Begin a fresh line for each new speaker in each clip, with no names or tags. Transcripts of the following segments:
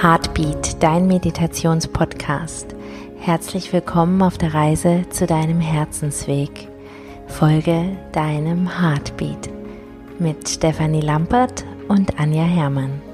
Heartbeat, dein Meditationspodcast. Herzlich willkommen auf der Reise zu deinem Herzensweg. Folge deinem Heartbeat mit Stefanie Lampert und Anja Herrmann.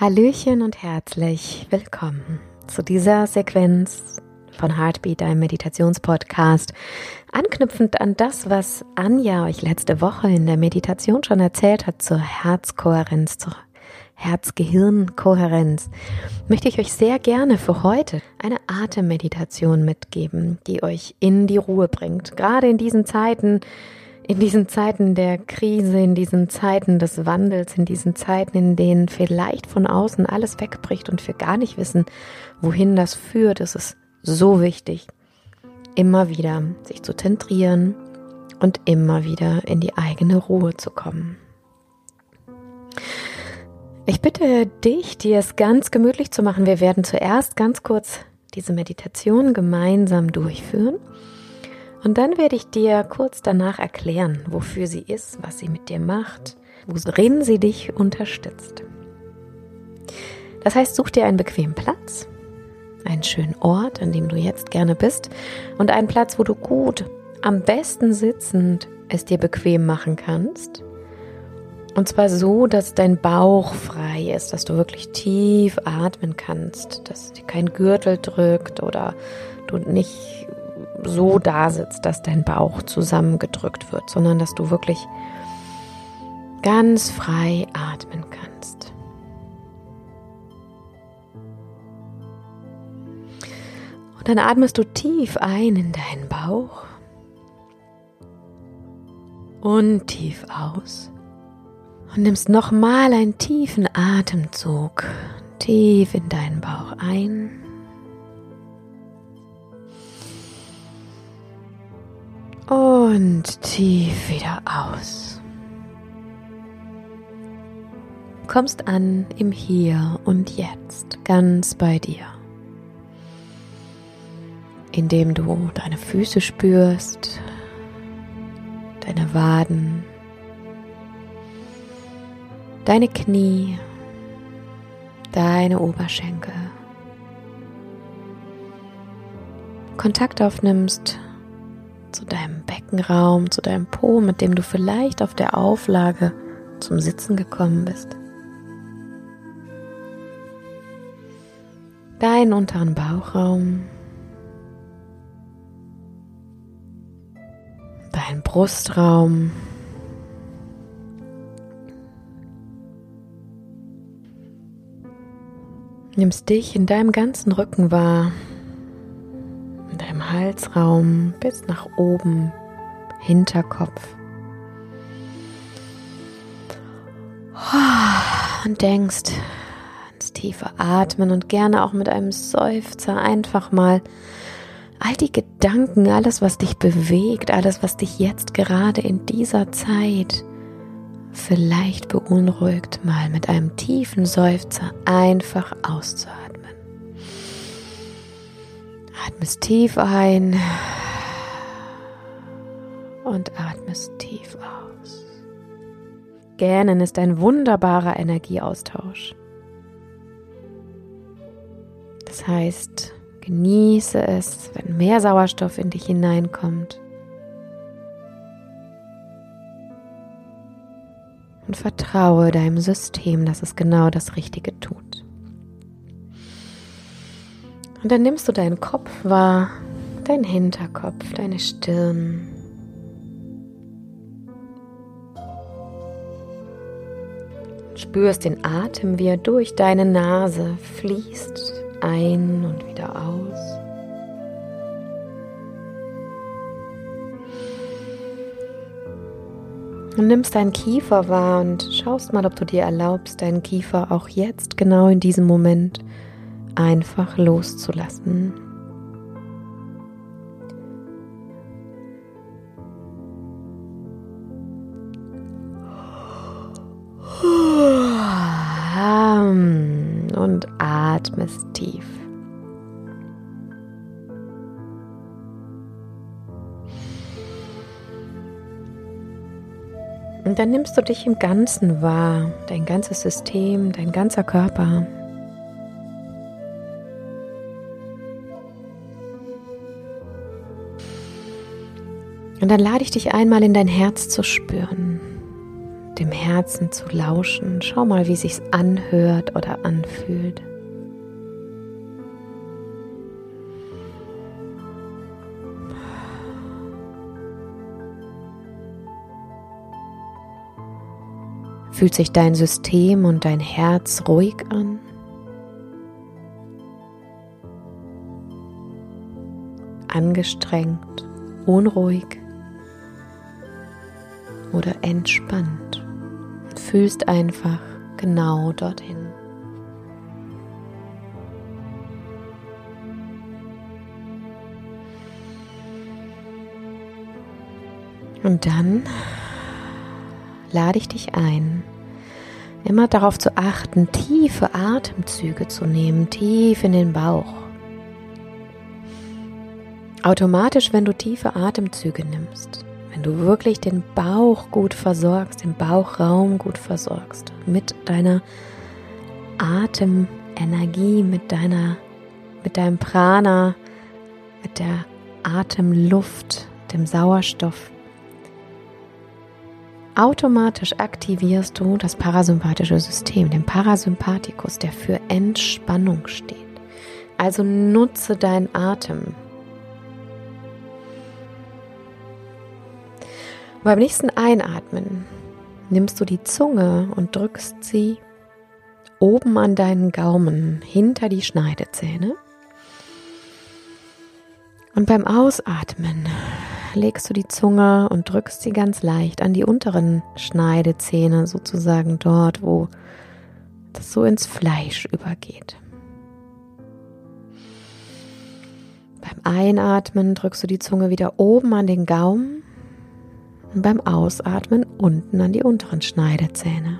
Hallöchen und herzlich willkommen zu dieser Sequenz von Heartbeat, einem Meditationspodcast, anknüpfend an das, was Anja euch letzte Woche in der Meditation schon erzählt hat zur Herzkohärenz, zur Herz-Gehirn-Kohärenz, möchte ich euch sehr gerne für heute eine Atemmeditation mitgeben, die euch in die Ruhe bringt. Gerade in diesen Zeiten, in diesen Zeiten der Krise, in diesen Zeiten des Wandels, in diesen Zeiten, in denen vielleicht von außen alles wegbricht und wir gar nicht wissen, wohin das führt, ist es so wichtig, immer wieder sich zu zentrieren und immer wieder in die eigene Ruhe zu kommen. Ich bitte dich, dir es ganz gemütlich zu machen. Wir werden zuerst ganz kurz diese Meditation gemeinsam durchführen. Und dann werde ich dir kurz danach erklären, wofür sie ist, was sie mit dir macht, worin sie dich unterstützt. Das heißt, such dir einen bequemen Platz, einen schönen Ort, an dem du jetzt gerne bist und einen Platz, wo du gut, am besten sitzend es dir bequem machen kannst. Und zwar so, dass dein Bauch frei ist, dass du wirklich tief atmen kannst, dass dir kein Gürtel drückt oder du nicht so da sitzt, dass dein Bauch zusammengedrückt wird, sondern dass du wirklich ganz frei atmen kannst. Und dann atmest du tief ein in deinen Bauch und tief aus und nimmst nochmal einen tiefen Atemzug tief in deinen Bauch ein Und tief wieder aus. Kommst an im Hier und Jetzt, ganz bei dir. Indem du deine Füße spürst, deine Waden, deine Knie, deine Oberschenkel. Kontakt aufnimmst zu deinem Beckenraum, zu deinem Po, mit dem du vielleicht auf der Auflage zum Sitzen gekommen bist. Deinen unteren Bauchraum, dein Brustraum, nimmst dich in deinem ganzen Rücken wahr, Halsraum bis nach oben, Hinterkopf. Und denkst ans tiefe Atmen und gerne auch mit einem Seufzer einfach mal all die Gedanken, alles, was dich bewegt, alles, was dich jetzt gerade in dieser Zeit vielleicht beunruhigt, mal mit einem tiefen Seufzer einfach auszuatmen. Atmest tief ein und atmest tief aus. Gähnen ist ein wunderbarer Energieaustausch. Das heißt, genieße es, wenn mehr Sauerstoff in dich hineinkommt. Und vertraue deinem System, dass es genau das Richtige tut. Und dann nimmst du deinen Kopf wahr, deinen Hinterkopf, deine Stirn. Spürst den Atem, wie er durch deine Nase fließt, ein und wieder aus. Und nimmst deinen Kiefer wahr und schaust mal, ob du dir erlaubst, deinen Kiefer auch jetzt, genau in diesem Moment, einfach loszulassen. Und dann nimmst du dich im Ganzen wahr, dein ganzes System, dein ganzer Körper. Und dann lade ich dich einmal in dein Herz zu spüren, dem Herzen zu lauschen. Schau mal, wie sich's anhört oder anfühlt. Fühlt sich dein System und dein Herz ruhig an? Angestrengt, unruhig oder entspannt? Fühlst einfach genau dorthin. Und dann lade ich dich ein, immer darauf zu achten, tiefe Atemzüge zu nehmen, tief in den Bauch. Automatisch, wenn du tiefe Atemzüge nimmst, wenn du wirklich den Bauch gut versorgst, den Bauchraum gut versorgst, mit deiner Atemenergie, mit deiner, mit deinem Prana, mit der Atemluft, dem Sauerstoff, Automatisch aktivierst du das parasympathische System, den Parasympathikus, der für Entspannung steht. Also nutze deinen Atem. beim nächsten Einatmen nimmst du die Zunge und drückst sie oben an deinen Gaumen hinter die Schneidezähne. Und beim Ausatmen legst du die Zunge und drückst sie ganz leicht an die unteren Schneidezähne, sozusagen dort, wo das so ins Fleisch übergeht. Beim Einatmen drückst du die Zunge wieder oben an den Gaumen und beim Ausatmen unten an die unteren Schneidezähne.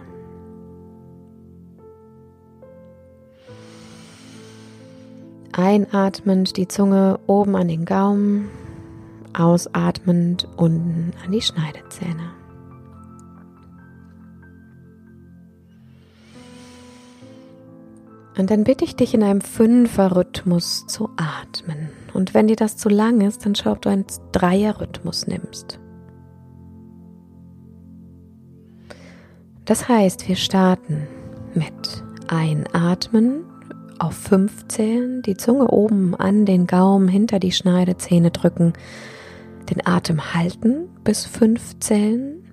Einatmend die Zunge oben an den Gaumen ausatmend unten an die Schneidezähne. Und dann bitte ich dich in einem Fünfer-Rhythmus zu atmen. Und wenn dir das zu lang ist, dann schau, ob du einen Dreier-Rhythmus nimmst. Das heißt, wir starten mit Einatmen auf fünf zählen, die Zunge oben an den Gaumen hinter die Schneidezähne drücken, den Atem halten bis fünf Zellen.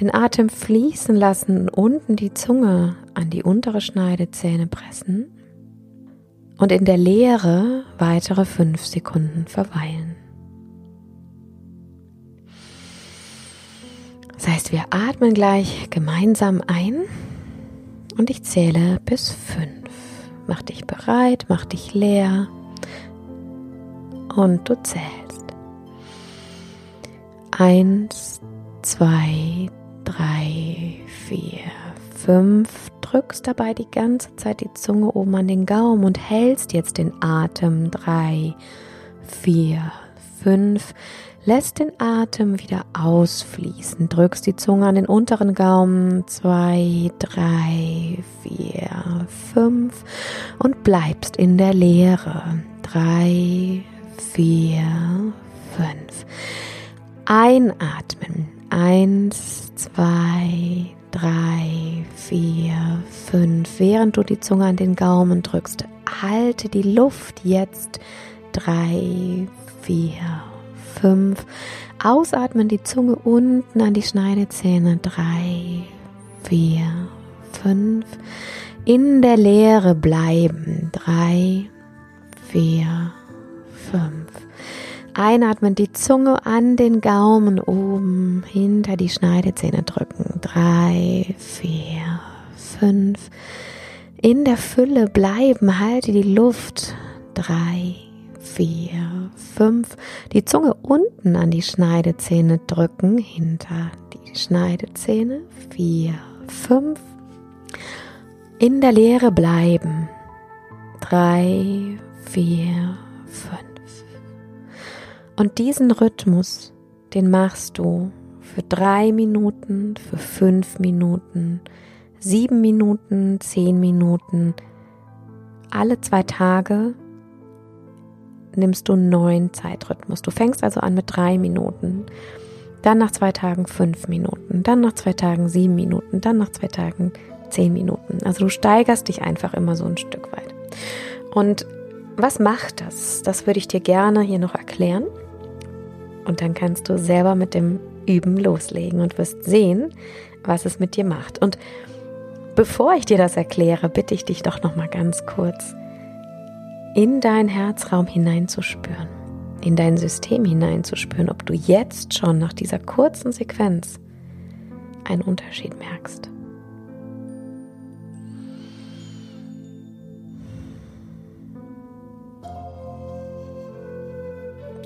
Den Atem fließen lassen, unten die Zunge an die untere Schneidezähne pressen und in der Leere weitere fünf Sekunden verweilen. Das heißt, wir atmen gleich gemeinsam ein und ich zähle bis fünf. Mach dich bereit, mach dich leer und du zählst. Eins, zwei, drei, vier, fünf. Drückst dabei die ganze Zeit die Zunge oben an den Gaumen und hältst jetzt den Atem. Drei, vier, fünf. Lässt den Atem wieder ausfließen. Drückst die Zunge an den unteren Gaumen. Zwei, drei, vier, fünf. Und bleibst in der Leere. Drei, vier, fünf. Einatmen. Eins, zwei, drei, vier, fünf. Während du die Zunge an den Gaumen drückst, halte die Luft jetzt. Drei, vier, fünf. Ausatmen, die Zunge unten an die Schneidezähne. Drei, vier, fünf. In der Leere bleiben. Drei, vier, fünf. Einatmen, die Zunge an den Gaumen oben hinter die Schneidezähne drücken. Drei, vier, fünf. In der Fülle bleiben, halte die Luft. Drei, vier, fünf. Die Zunge unten an die Schneidezähne drücken, hinter die Schneidezähne. Vier, fünf. In der Leere bleiben. Drei, vier, fünf. Und diesen Rhythmus, den machst du für drei Minuten, für fünf Minuten, sieben Minuten, zehn Minuten. Alle zwei Tage nimmst du einen neuen Zeitrhythmus. Du fängst also an mit drei Minuten, dann nach zwei Tagen fünf Minuten, dann nach zwei Tagen sieben Minuten, dann nach zwei Tagen zehn Minuten. Also du steigerst dich einfach immer so ein Stück weit. Und was macht das? Das würde ich dir gerne hier noch erklären. Und dann kannst du selber mit dem Üben loslegen und wirst sehen, was es mit dir macht. Und bevor ich dir das erkläre, bitte ich dich doch noch mal ganz kurz in deinen Herzraum hineinzuspüren, in dein System hineinzuspüren, ob du jetzt schon nach dieser kurzen Sequenz einen Unterschied merkst.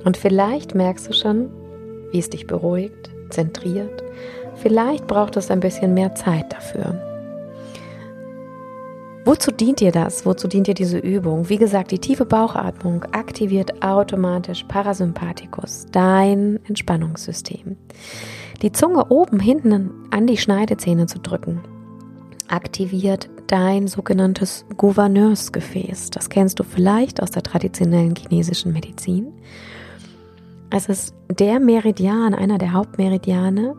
Und vielleicht merkst du schon, wie es dich beruhigt, zentriert. Vielleicht braucht es ein bisschen mehr Zeit dafür. Wozu dient dir das? Wozu dient dir diese Übung? Wie gesagt, die tiefe Bauchatmung aktiviert automatisch Parasympathikus, dein Entspannungssystem. Die Zunge oben hinten an die Schneidezähne zu drücken, aktiviert dein sogenanntes Gouverneursgefäß. Das kennst du vielleicht aus der traditionellen chinesischen Medizin. Es ist der Meridian, einer der Hauptmeridiane,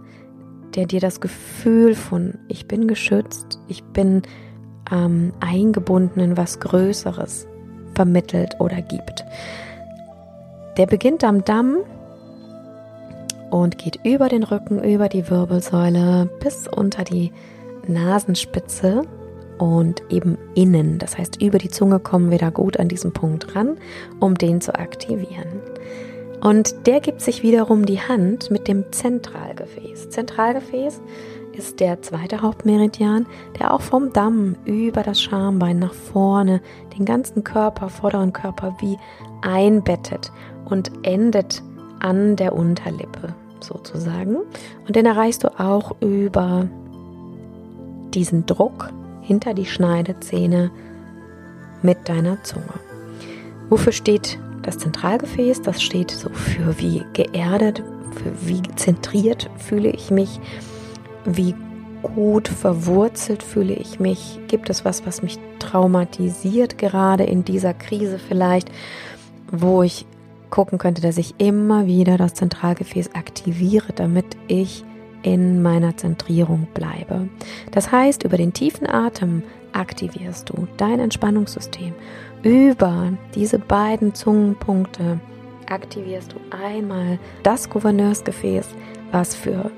der dir das Gefühl von ich bin geschützt, ich bin ähm, eingebunden in was Größeres vermittelt oder gibt. Der beginnt am Damm und geht über den Rücken, über die Wirbelsäule bis unter die Nasenspitze und eben innen. Das heißt, über die Zunge kommen wir da gut an diesen Punkt ran, um den zu aktivieren. Und der gibt sich wiederum die Hand mit dem Zentralgefäß. Zentralgefäß ist der zweite Hauptmeridian, der auch vom Damm über das Schambein nach vorne den ganzen Körper, vorderen Körper wie einbettet und endet an der Unterlippe sozusagen. Und den erreichst du auch über diesen Druck hinter die Schneidezähne mit deiner Zunge. Wofür steht das Zentralgefäß, das steht so für wie geerdet, für wie zentriert fühle ich mich, wie gut verwurzelt fühle ich mich, gibt es was, was mich traumatisiert gerade in dieser Krise vielleicht, wo ich gucken könnte, dass ich immer wieder das Zentralgefäß aktiviere, damit ich in meiner Zentrierung bleibe. Das heißt, über den tiefen Atem aktivierst du dein Entspannungssystem über diese beiden Zungenpunkte aktivierst du einmal das Gouverneursgefäß, was für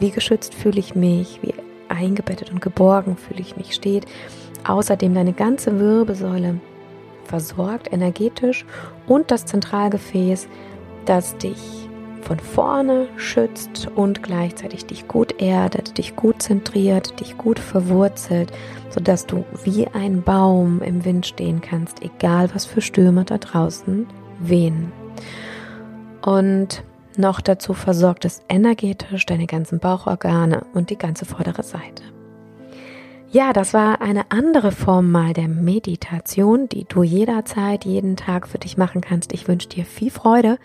wie geschützt fühle ich mich, wie eingebettet und geborgen fühle ich mich steht. Außerdem deine ganze Wirbelsäule versorgt energetisch und das Zentralgefäß, das dich von vorne schützt und gleichzeitig dich gut erdet, dich gut zentriert, dich gut verwurzelt, sodass du wie ein Baum im Wind stehen kannst, egal was für Stürme da draußen wehen. Und noch dazu versorgt es energetisch deine ganzen Bauchorgane und die ganze vordere Seite. Ja, das war eine andere Form mal der Meditation, die du jederzeit, jeden Tag für dich machen kannst. Ich wünsche dir viel Freude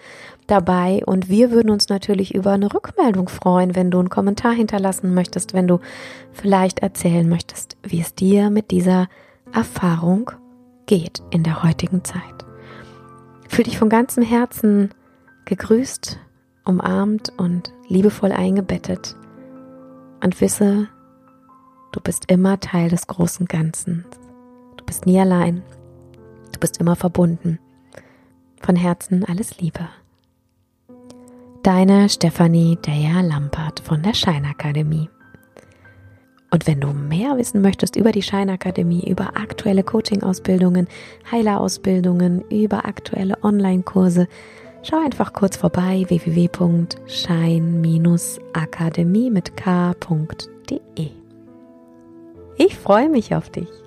dabei und wir würden uns natürlich über eine Rückmeldung freuen, wenn du einen Kommentar hinterlassen möchtest, wenn du vielleicht erzählen möchtest, wie es dir mit dieser Erfahrung geht in der heutigen Zeit. Fühl dich von ganzem Herzen gegrüßt, umarmt und liebevoll eingebettet und wisse, Du bist immer Teil des großen Ganzen. Du bist nie allein. Du bist immer verbunden. Von Herzen alles Liebe. Deine Stefanie Deja Lampert von der Scheinakademie. Und wenn du mehr wissen möchtest über die Scheinakademie, über aktuelle Coaching-Ausbildungen, Heilerausbildungen, über aktuelle Online-Kurse, schau einfach kurz vorbei www.schein-akademie mit k.de. Ich freue mich auf dich.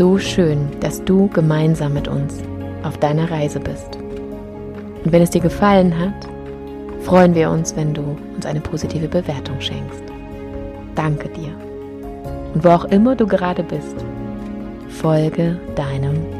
So schön, dass du gemeinsam mit uns auf deiner Reise bist. Und wenn es dir gefallen hat, freuen wir uns, wenn du uns eine positive Bewertung schenkst. Danke dir. Und wo auch immer du gerade bist, folge deinem.